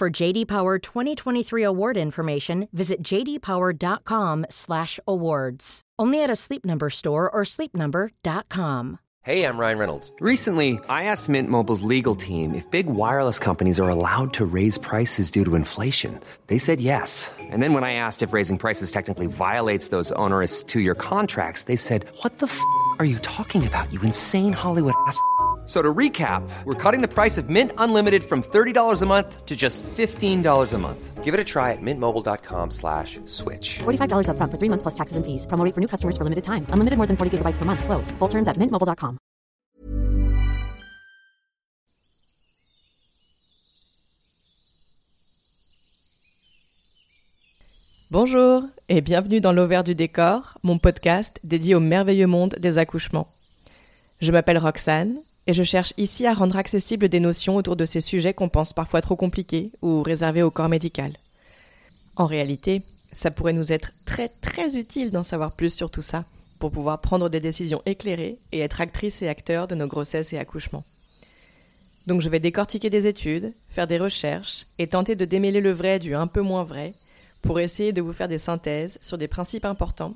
For JD Power 2023 award information, visit jdpower.com/awards. Only at a Sleep Number store or sleepnumber.com. Hey, I'm Ryan Reynolds. Recently, I asked Mint Mobile's legal team if big wireless companies are allowed to raise prices due to inflation. They said yes. And then when I asked if raising prices technically violates those onerous two-year contracts, they said, "What the f*** are you talking about? You insane Hollywood ass." So to recap, we're cutting the price of Mint Unlimited from $30 a month to just $15 a month. Give it a try at mintmobile.com slash switch. $45 up front for three months plus taxes and fees. Promo rate for new customers for limited time. Unlimited more than 40 gigabytes per month. Slows. Full terms at mintmobile.com. Bonjour et bienvenue dans l'Auvers du décor, mon podcast dédié au merveilleux monde des accouchements. Je m'appelle Roxane et je cherche ici à rendre accessibles des notions autour de ces sujets qu'on pense parfois trop compliqués ou réservés au corps médical. En réalité, ça pourrait nous être très très utile d'en savoir plus sur tout ça pour pouvoir prendre des décisions éclairées et être actrices et acteurs de nos grossesses et accouchements. Donc je vais décortiquer des études, faire des recherches et tenter de démêler le vrai du un peu moins vrai pour essayer de vous faire des synthèses sur des principes importants,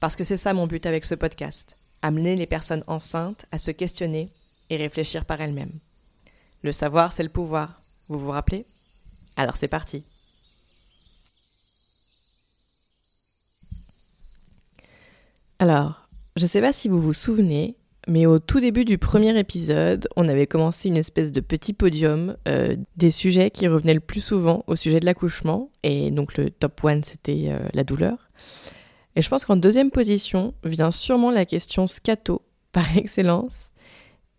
parce que c'est ça mon but avec ce podcast, amener les personnes enceintes à se questionner et réfléchir par elles-mêmes. Le savoir, c'est le pouvoir, vous vous rappelez? Alors c'est parti. Alors, je ne sais pas si vous vous souvenez, mais au tout début du premier épisode, on avait commencé une espèce de petit podium euh, des sujets qui revenaient le plus souvent au sujet de l'accouchement. Et donc le top one, c'était euh, la douleur. Et je pense qu'en deuxième position vient sûrement la question scato, par excellence.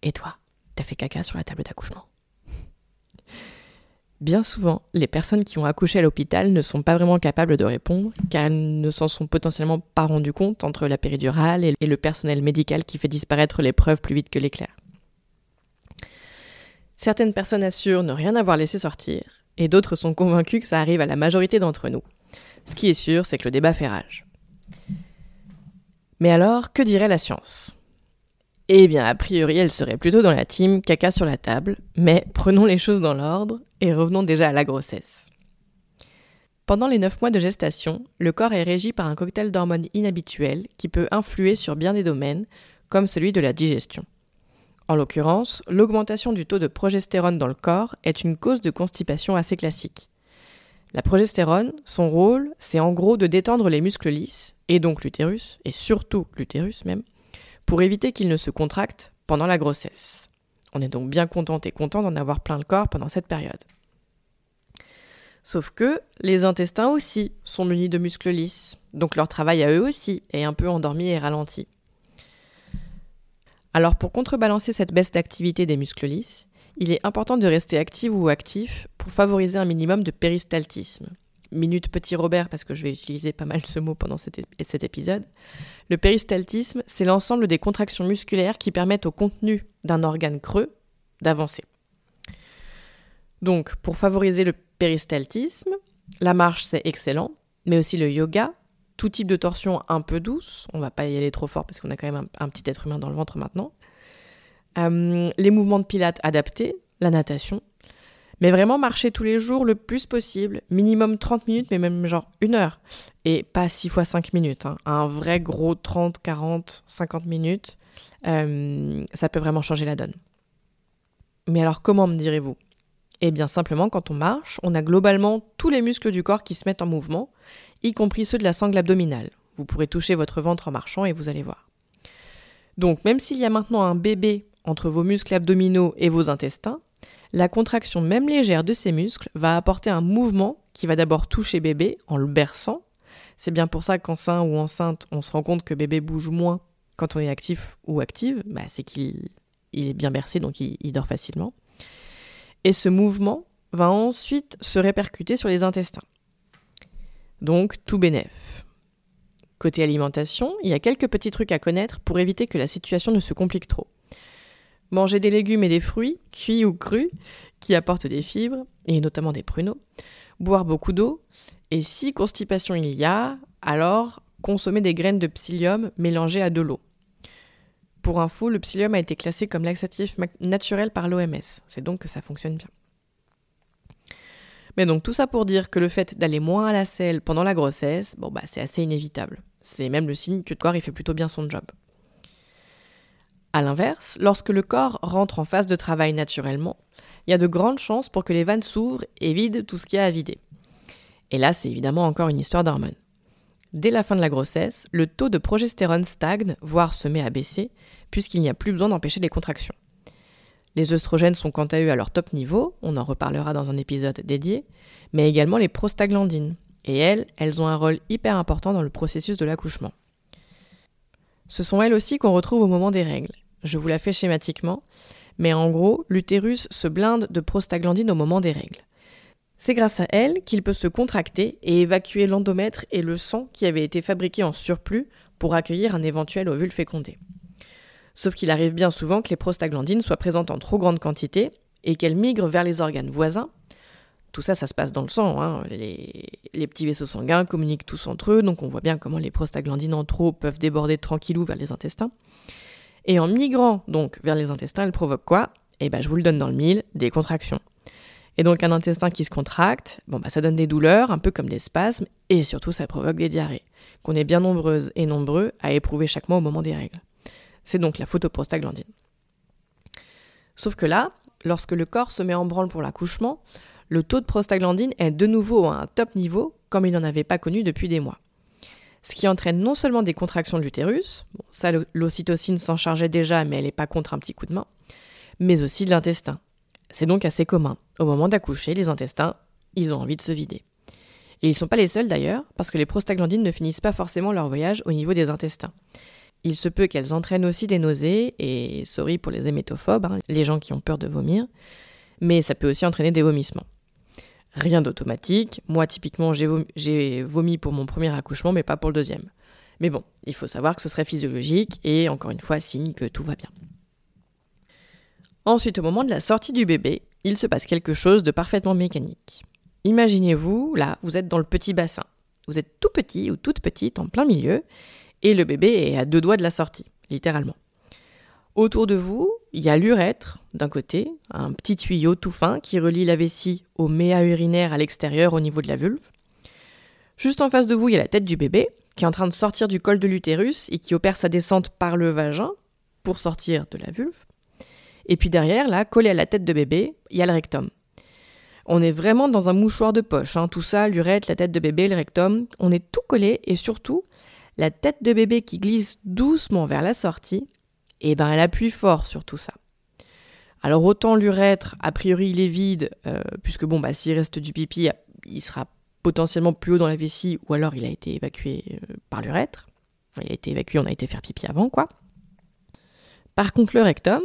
Et toi, t'as fait caca sur la table d'accouchement Bien souvent, les personnes qui ont accouché à l'hôpital ne sont pas vraiment capables de répondre, car elles ne s'en sont potentiellement pas rendues compte entre la péridurale et le personnel médical qui fait disparaître l'épreuve plus vite que l'éclair. Certaines personnes assurent ne rien avoir laissé sortir, et d'autres sont convaincues que ça arrive à la majorité d'entre nous. Ce qui est sûr, c'est que le débat fait rage. Mais alors, que dirait la science? Eh bien, a priori, elle serait plutôt dans la team caca sur la table, mais prenons les choses dans l'ordre et revenons déjà à la grossesse. Pendant les 9 mois de gestation, le corps est régi par un cocktail d'hormones inhabituelles qui peut influer sur bien des domaines, comme celui de la digestion. En l'occurrence, l'augmentation du taux de progestérone dans le corps est une cause de constipation assez classique. La progestérone, son rôle, c'est en gros de détendre les muscles lisses, et donc l'utérus, et surtout l'utérus même, pour éviter qu'il ne se contracte pendant la grossesse. On est donc bien content et content d'en avoir plein le corps pendant cette période. Sauf que les intestins aussi sont munis de muscles lisses, donc leur travail à eux aussi est un peu endormi et ralenti. Alors pour contrebalancer cette baisse d'activité des muscles lisses, il est important de rester actif ou actif pour favoriser un minimum de péristaltisme, minute petit Robert parce que je vais utiliser pas mal ce mot pendant cet, épisode. Le péristaltisme, c'est l'ensemble des contractions musculaires qui permettent au contenu d'un organe creux d'avancer. Donc, pour favoriser le péristaltisme, la marche c'est excellent, mais aussi le yoga, tout type de torsion un peu douce, on va pas y aller trop fort parce qu'on a quand même un, petit être humain dans le ventre maintenant. Euh, les mouvements de pilates adaptés, la natation, mais vraiment marcher tous les jours le plus possible, minimum 30 minutes, mais même genre une heure. Et pas 6 fois 5 minutes. Hein. Un vrai gros 30, 40, 50 minutes, euh, ça peut vraiment changer la donne. Mais alors comment me direz-vous? Eh bien simplement, quand on marche, on a globalement tous les muscles du corps qui se mettent en mouvement, y compris ceux de la sangle abdominale. Vous pourrez toucher votre ventre en marchant et vous allez voir. Donc même s'il y a maintenant un bébé entre vos muscles abdominaux et vos intestins, la contraction même légère de ces muscles va apporter un mouvement qui va d'abord toucher bébé en le berçant. C'est bien pour ça qu'enceint ou enceinte, on se rend compte que bébé bouge moins quand on est actif ou active. Bah, c'est qu'il est bien bercé, donc il, il dort facilement. Et ce mouvement va ensuite se répercuter sur les intestins. Donc tout bénef. Côté alimentation, il y a quelques petits trucs à connaître pour éviter que la situation ne se complique trop. Manger des légumes et des fruits, cuits ou crus, qui apportent des fibres, et notamment des pruneaux. Boire beaucoup d'eau. Et si constipation il y a, alors consommer des graines de psyllium mélangées à de l'eau. Pour info, le psyllium a été classé comme laxatif naturel par l'OMS. C'est donc que ça fonctionne bien. Mais donc tout ça pour dire que le fait d'aller moins à la selle pendant la grossesse, bon bah c'est assez inévitable. C'est même le signe que le corps il fait plutôt bien son job. A l'inverse, lorsque le corps rentre en phase de travail naturellement, il y a de grandes chances pour que les vannes s'ouvrent et vident tout ce qu'il y a à vider. Et là, c'est évidemment encore une histoire d'hormones. Dès la fin de la grossesse, le taux de progestérone stagne, voire se met à baisser, puisqu'il n'y a plus besoin d'empêcher les contractions. Les œstrogènes sont quant à eux à leur top niveau, on en reparlera dans un épisode dédié, mais également les prostaglandines. Et elles, elles ont un rôle hyper important dans le processus de l'accouchement. Ce sont elles aussi qu'on retrouve au moment des règles. Je vous la fais schématiquement, mais en gros, l'utérus se blinde de prostaglandine au moment des règles. C'est grâce à elle qu'il peut se contracter et évacuer l'endomètre et le sang qui avaient été fabriqués en surplus pour accueillir un éventuel ovule fécondé. Sauf qu'il arrive bien souvent que les prostaglandines soient présentes en trop grande quantité et qu'elles migrent vers les organes voisins. Tout ça, ça se passe dans le sang. Hein. Les, petits vaisseaux sanguins communiquent tous entre eux, donc on voit bien comment les prostaglandines en trop peuvent déborder tranquillou vers les intestins. Et en migrant donc vers les intestins, elle provoque quoi? Eh ben, je vous le donne dans le mille, des contractions. Et donc un intestin qui se contracte, bon bah ça donne des douleurs, un peu comme des spasmes, et surtout ça provoque des diarrhées, qu'on est bien nombreuses et nombreux à éprouver chaque mois au moment des règles. C'est donc la photoprostaglandine. Sauf que là, lorsque le corps se met en branle pour l'accouchement, le taux de prostaglandine est de nouveau à un top niveau, comme il n'en avait pas connu depuis des mois ce qui entraîne non seulement des contractions de l'utérus, ça l'ocytocine s'en chargeait déjà mais elle n'est pas contre un petit coup de main, mais aussi de l'intestin. C'est donc assez commun. Au moment d'accoucher, les intestins, ils ont envie de se vider. Et ils ne sont pas les seuls d'ailleurs, parce que les prostaglandines ne finissent pas forcément leur voyage au niveau des intestins. Il se peut qu'elles entraînent aussi des nausées, et sorry pour les hémétophobes, hein, les gens qui ont peur de vomir, mais ça peut aussi entraîner des vomissements. Rien d'automatique. Moi, typiquement, j'ai vomi, pour mon premier accouchement, mais pas pour le deuxième. Mais bon, il faut savoir que ce serait physiologique et encore une fois, signe que tout va bien. Ensuite, au moment de la sortie du bébé, il se passe quelque chose de parfaitement mécanique. Imaginez-vous, là, vous êtes dans le petit bassin. Vous êtes tout petit ou toute petite en plein milieu, et le bébé est à deux doigts de la sortie, littéralement. Autour de vous, il y a l'urètre d'un côté, un petit tuyau tout fin qui relie la vessie au méa urinaire à l'extérieur au niveau de la vulve. Juste en face de vous, il y a la tête du bébé qui est en train de sortir du col de l'utérus et qui opère sa descente par le vagin pour sortir de la vulve. Et puis derrière, là, collé à la tête de bébé, il y a le rectum. On est vraiment dans un mouchoir de poche, hein. tout ça, l'urètre, la tête de bébé, le rectum, on est tout collé et surtout, la tête de bébé qui glisse doucement vers la sortie eh ben elle appuie fort sur tout ça. Alors autant l'urètre, a priori il est vide, euh, puisque bon bah s'il reste du pipi, il sera potentiellement plus haut dans la vessie, ou alors il a été évacué euh, par l'urètre. Il a été évacué, on a été faire pipi avant, quoi. Par contre, le rectum,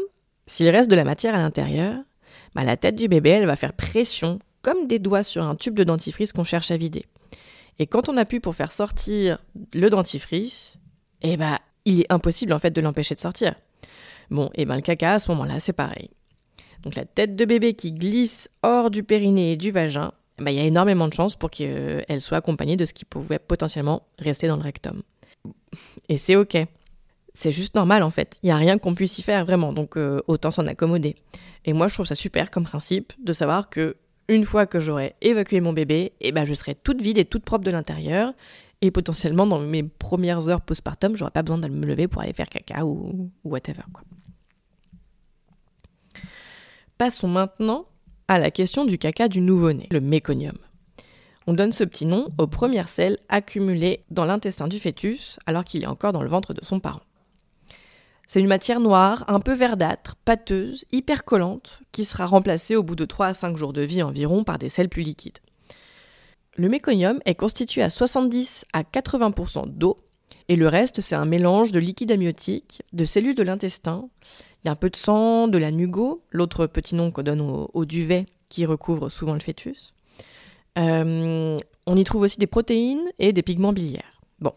s'il reste de la matière à l'intérieur, bah, la tête du bébé, elle va faire pression, comme des doigts sur un tube de dentifrice qu'on cherche à vider. Et quand on appuie pour faire sortir le dentifrice, eh bah, il est impossible en fait de l'empêcher de sortir. Bon, et ben le caca à ce moment-là, c'est pareil. Donc la tête de bébé qui glisse hors du périnée et du vagin, ben, il y a énormément de chances pour qu'elle soit accompagnée de ce qui pouvait potentiellement rester dans le rectum. Et c'est ok. C'est juste normal en fait. Il n'y a rien qu'on puisse y faire vraiment, donc euh, autant s'en accommoder. Et moi je trouve ça super comme principe de savoir que une fois que j'aurai évacué mon bébé, eh ben je serai toute vide et toute propre de l'intérieur et potentiellement, dans mes premières heures postpartum, j'aurais pas besoin de me lever pour aller faire caca ou, whatever. Passons maintenant à la question du caca du nouveau-né, le méconium. On donne ce petit nom aux premières selles accumulées dans l'intestin du fœtus alors qu'il est encore dans le ventre de son parent. C'est une matière noire, un peu verdâtre, pâteuse, hyper collante, qui sera remplacée au bout de 3 à 5 jours de vie environ par des selles plus liquides. Le méconium est constitué à 70 à 80% d'eau, et le reste c'est un mélange de liquide amniotique, de cellules de l'intestin, il y a un peu de sang, de la nugo, l'autre petit nom qu'on donne au, duvet qui recouvre souvent le fœtus. Euh, on y trouve aussi des protéines et des pigments biliaires. Bon.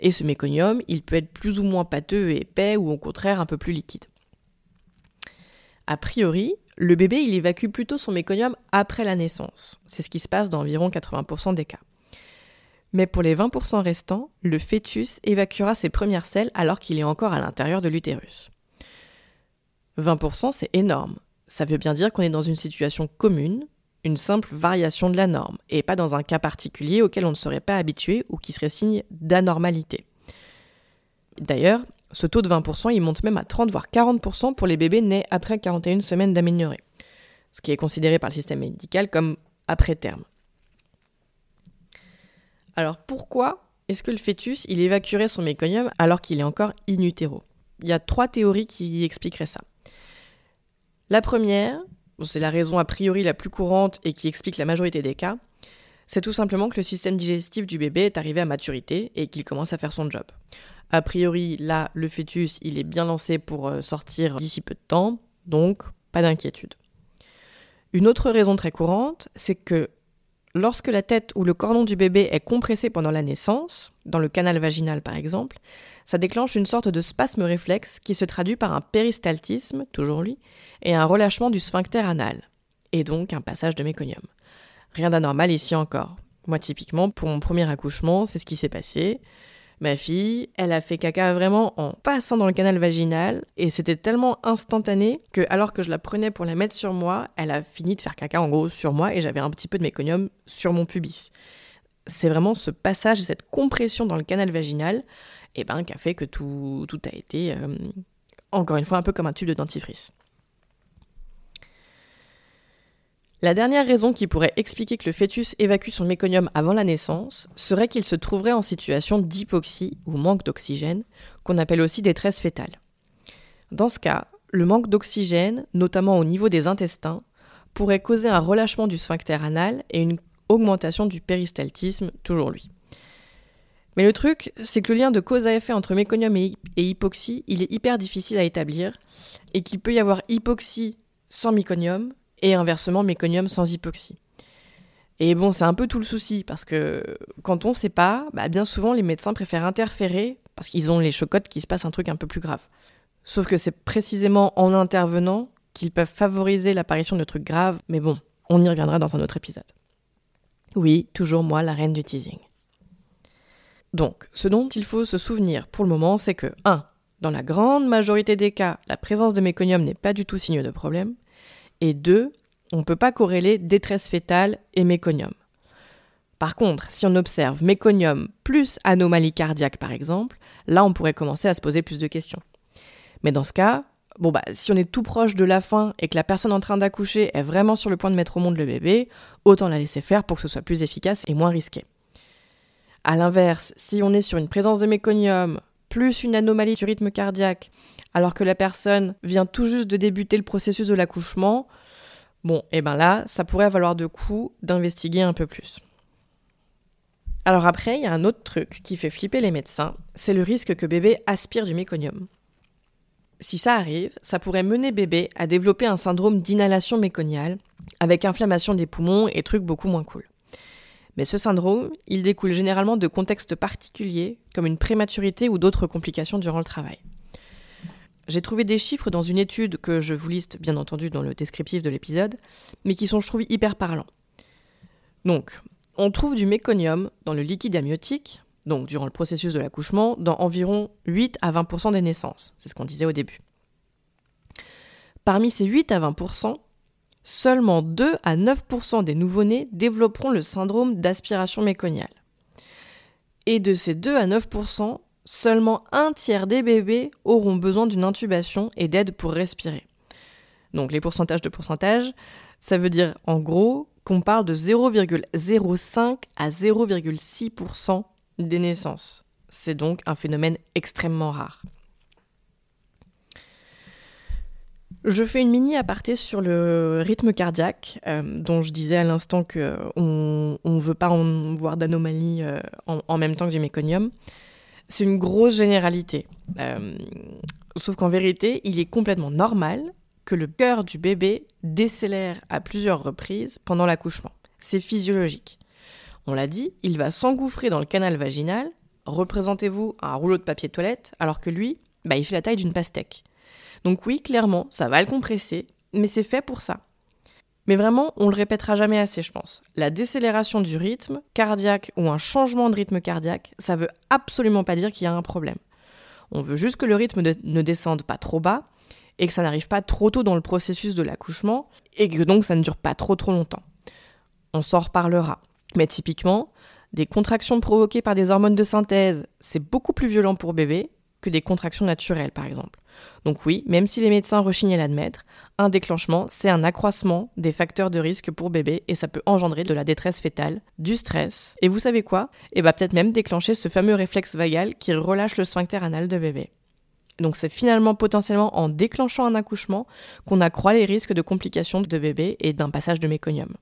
Et ce méconium, il peut être plus ou moins pâteux et épais ou au contraire un peu plus liquide. A priori, le bébé, il évacue plutôt son méconium après la naissance. C'est ce qui se passe dans environ 80% des cas. Mais pour les 20% restants, le fœtus évacuera ses premières selles alors qu'il est encore à l'intérieur de l'utérus. 20%, c'est énorme. Ça veut bien dire qu'on est dans une situation commune, une simple variation de la norme, et pas dans un cas particulier auquel on ne serait pas habitué ou qui serait signe d'anormalité. D'ailleurs, ce taux de 20%, il monte même à 30 voire 40% pour les bébés nés après 41 semaines d'amélioré, ce qui est considéré par le système médical comme après terme. Alors pourquoi est-ce que le fœtus, il évacuerait son méconium alors qu'il est encore in utero? Il y a trois théories qui expliqueraient ça. La première, c'est la raison a priori la plus courante et qui explique la majorité des cas, c'est tout simplement que le système digestif du bébé est arrivé à maturité et qu'il commence à faire son job. A priori, là, le fœtus, il est bien lancé pour euh, sortir d'ici peu de temps, donc pas d'inquiétude. Une autre raison très courante, c'est que lorsque la tête ou le cordon du bébé est compressé pendant la naissance, dans le canal vaginal par exemple, ça déclenche une sorte de spasme réflexe qui se traduit par un péristaltisme, toujours lui, et un relâchement du sphincter anal, et donc un passage de méconium. Rien d'anormal ici encore. Moi, typiquement, pour mon premier accouchement, c'est ce qui s'est passé. Ma fille, elle a fait caca vraiment en passant dans le canal vaginal et c'était tellement instantané que alors que je la prenais pour la mettre sur moi, elle a fini de faire caca en gros sur moi et j'avais un petit peu de méconium sur mon pubis. C'est vraiment ce passage, cette compression dans le canal vaginal et eh ben, qui a fait que tout, tout a été, euh, encore une fois, un peu comme un tube de dentifrice. La dernière raison qui pourrait expliquer que le fœtus évacue son méconium avant la naissance serait qu'il se trouverait en situation d'hypoxie ou manque d'oxygène, qu'on appelle aussi détresse fétale. Dans ce cas, le manque d'oxygène, notamment au niveau des intestins, pourrait causer un relâchement du sphincter anal et une augmentation du péristaltisme, toujours lui. Mais le truc, c'est que le lien de cause à effet entre méconium et hypoxie, il est hyper difficile à établir, et qu'il peut y avoir hypoxie sans méconium, et inversement méconium sans hypoxie. Et bon, c'est un peu tout le souci, parce que quand on ne sait pas, bah, bien souvent les médecins préfèrent interférer, parce qu'ils ont les chocottes qu'il se passe un truc un peu plus grave. Sauf que c'est précisément en intervenant qu'ils peuvent favoriser l'apparition de trucs graves, mais bon, on y reviendra dans un autre épisode. Oui, toujours moi, la reine du teasing. Donc, ce dont il faut se souvenir pour le moment, c'est que 1. Dans la grande majorité des cas, la présence de méconium n'est pas du tout signe de problème. Et deux, on ne peut pas corréler détresse fétale et méconium. Par contre, si on observe méconium plus anomalie cardiaque par exemple, là on pourrait commencer à se poser plus de questions. Mais dans ce cas, bon bah si on est tout proche de la fin et que la personne en train d'accoucher est vraiment sur le point de mettre au monde le bébé, autant la laisser faire pour que ce soit plus efficace et moins risqué. A l'inverse, si on est sur une présence de méconium plus une anomalie du rythme cardiaque alors que la personne vient tout juste de débuter le processus de l'accouchement, bon, et eh ben là, ça pourrait valoir de coup d'investiguer un peu plus. Alors après, il y a un autre truc qui fait flipper les médecins, c'est le risque que bébé aspire du méconium. Si ça arrive, ça pourrait mener bébé à développer un syndrome d'inhalation méconiale, avec inflammation des poumons et trucs beaucoup moins cool. Mais ce syndrome, il découle généralement de contextes particuliers, comme une prématurité ou d'autres complications durant le travail. J'ai trouvé des chiffres dans une étude que je vous liste bien entendu dans le descriptif de l'épisode, mais qui sont, je trouve, hyper parlants. Donc, on trouve du méconium dans le liquide amniotique, donc durant le processus de l'accouchement, dans environ 8 à 20% des naissances. C'est ce qu'on disait au début. Parmi ces 8 à 20%, seulement 2 à 9% des nouveau-nés développeront le syndrome d'aspiration méconiale. Et de ces 2 à 9%, seulement un tiers des bébés auront besoin d'une intubation et d'aide pour respirer. Donc les pourcentages de pourcentage, Ça veut dire en gros qu'on parle de 0,05 à 0,6% des naissances. C'est donc un phénomène extrêmement rare. Je fais une mini aparté sur le rythme cardiaque, euh, dont je disais à l'instant qu'on ne veut pas en voir d'anomalie euh, en, même temps que du méconium. C'est une grosse généralité. Euh, sauf qu'en vérité, il est complètement normal que le cœur du bébé décélère à plusieurs reprises pendant l'accouchement. C'est physiologique. On l'a dit, il va s'engouffrer dans le canal vaginal. Représentez-vous un rouleau de papier toilette, alors que lui, bah, il fait la taille d'une pastèque. Donc oui, clairement, ça va le compresser, mais c'est fait pour ça. Mais vraiment, on le répétera jamais assez, je pense. La décélération du rythme cardiaque ou un changement de rythme cardiaque, ça veut absolument pas dire qu'il y a un problème. On veut juste que le rythme ne descende pas trop bas et que ça n'arrive pas trop tôt dans le processus de l'accouchement et que donc ça ne dure pas trop trop longtemps. On s'en reparlera. Mais typiquement, des contractions provoquées par des hormones de synthèse, c'est beaucoup plus violent pour bébé que des contractions naturelles par exemple. Donc oui, même si les médecins rechignent à l'admettre, un déclenchement, c'est un accroissement des facteurs de risque pour bébé et ça peut engendrer de la détresse fétale, du stress, et vous savez quoi? Et eh bah peut-être même déclencher ce fameux réflexe vagal qui relâche le sphincter anal de bébé. Donc c'est finalement potentiellement en déclenchant un accouchement qu'on accroît les risques de complications de bébé et d'un passage de méconium.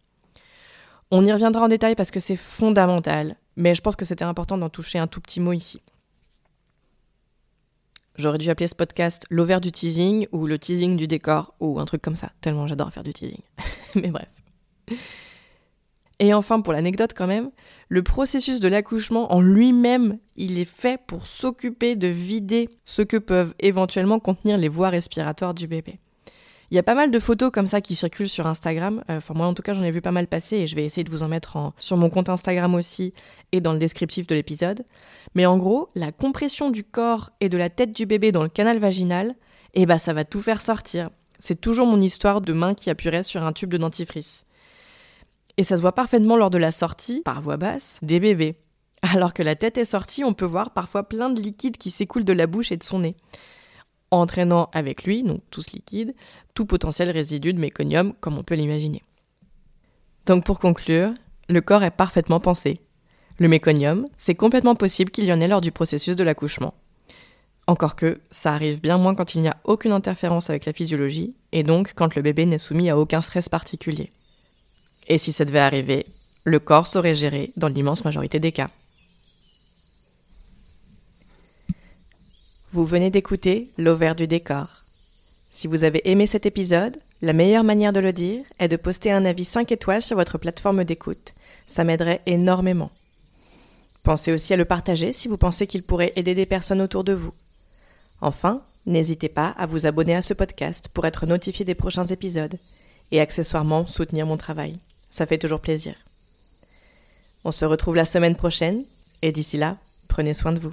On y reviendra en détail parce que c'est fondamental, mais je pense que c'était important d'en toucher un tout petit mot ici. J'aurais dû appeler ce podcast l'ovaire du teasing ou le teasing du décor ou un truc comme ça, tellement j'adore faire du teasing. Mais bref. Et enfin, pour l'anecdote quand même, le processus de l'accouchement en lui-même, il est fait pour s'occuper de vider ce que peuvent éventuellement contenir les voies respiratoires du bébé. Il y a pas mal de photos comme ça qui circulent sur Instagram. Euh, enfin, moi, en tout cas, j'en ai vu pas mal passer et je vais essayer de vous en mettre sur mon compte Instagram aussi et dans le descriptif de l'épisode. Mais en gros, la compression du corps et de la tête du bébé dans le canal vaginal, eh ben, ça va tout faire sortir. C'est toujours mon histoire de main qui appuierait sur un tube de dentifrice. Et ça se voit parfaitement lors de la sortie, par voix basse, des bébés. Alors que la tête est sortie, on peut voir parfois plein de liquide qui s'écoule de la bouche et de son nez entraînant avec lui, donc tous liquides, tout potentiel résidu de méconium, comme on peut l'imaginer. Donc pour conclure, le corps est parfaitement pensé. Le méconium, c'est complètement possible qu'il y en ait lors du processus de l'accouchement. Encore que, ça arrive bien moins quand il n'y a aucune interférence avec la physiologie, et donc quand le bébé n'est soumis à aucun stress particulier. Et si ça devait arriver, le corps saurait gérer dans l'immense majorité des cas. Vous venez d'écouter L'Auvert du décor. Si vous avez aimé cet épisode, la meilleure manière de le dire est de poster un avis 5 étoiles sur votre plateforme d'écoute. Ça m'aiderait énormément. Pensez aussi à le partager si vous pensez qu'il pourrait aider des personnes autour de vous. Enfin, n'hésitez pas à vous abonner à ce podcast pour être notifié des prochains épisodes et accessoirement soutenir mon travail. Ça fait toujours plaisir. On se retrouve la semaine prochaine et d'ici là, prenez soin de vous.